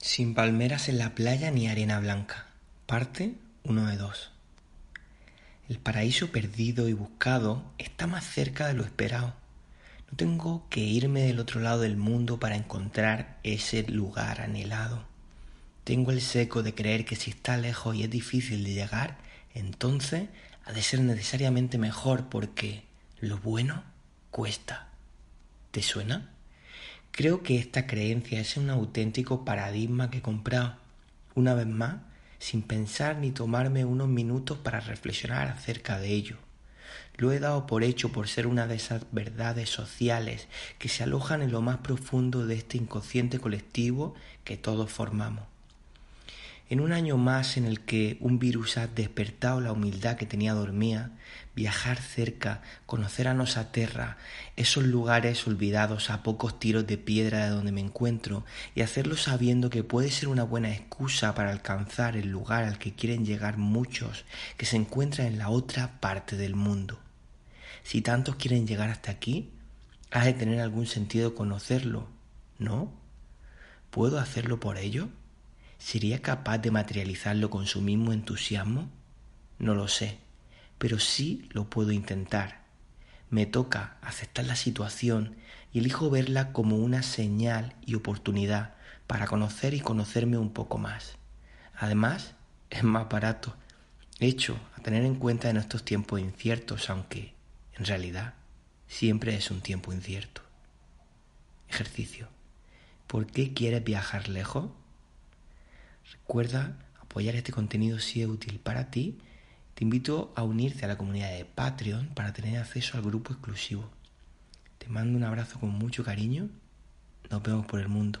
Sin palmeras en la playa ni arena blanca. Parte 1 de 2. El paraíso perdido y buscado está más cerca de lo esperado. No tengo que irme del otro lado del mundo para encontrar ese lugar anhelado. Tengo el seco de creer que si está lejos y es difícil de llegar, entonces ha de ser necesariamente mejor porque lo bueno cuesta. ¿Te suena? Creo que esta creencia es un auténtico paradigma que he comprado, una vez más, sin pensar ni tomarme unos minutos para reflexionar acerca de ello. Lo he dado por hecho por ser una de esas verdades sociales que se alojan en lo más profundo de este inconsciente colectivo que todos formamos. En un año más en el que un virus ha despertado la humildad que tenía dormida, viajar cerca, conocer a Nosa Terra, esos lugares olvidados a pocos tiros de piedra de donde me encuentro, y hacerlo sabiendo que puede ser una buena excusa para alcanzar el lugar al que quieren llegar muchos que se encuentran en la otra parte del mundo. Si tantos quieren llegar hasta aquí, ha de tener algún sentido conocerlo, ¿no? ¿Puedo hacerlo por ello? ¿Sería capaz de materializarlo con su mismo entusiasmo? No lo sé, pero sí lo puedo intentar. Me toca aceptar la situación y elijo verla como una señal y oportunidad para conocer y conocerme un poco más. Además, es más barato, hecho a tener en cuenta en estos tiempos inciertos, aunque en realidad siempre es un tiempo incierto. Ejercicio. ¿Por qué quieres viajar lejos? Recuerda apoyar este contenido si es útil para ti. Te invito a unirte a la comunidad de Patreon para tener acceso al grupo exclusivo. Te mando un abrazo con mucho cariño. Nos vemos por el mundo.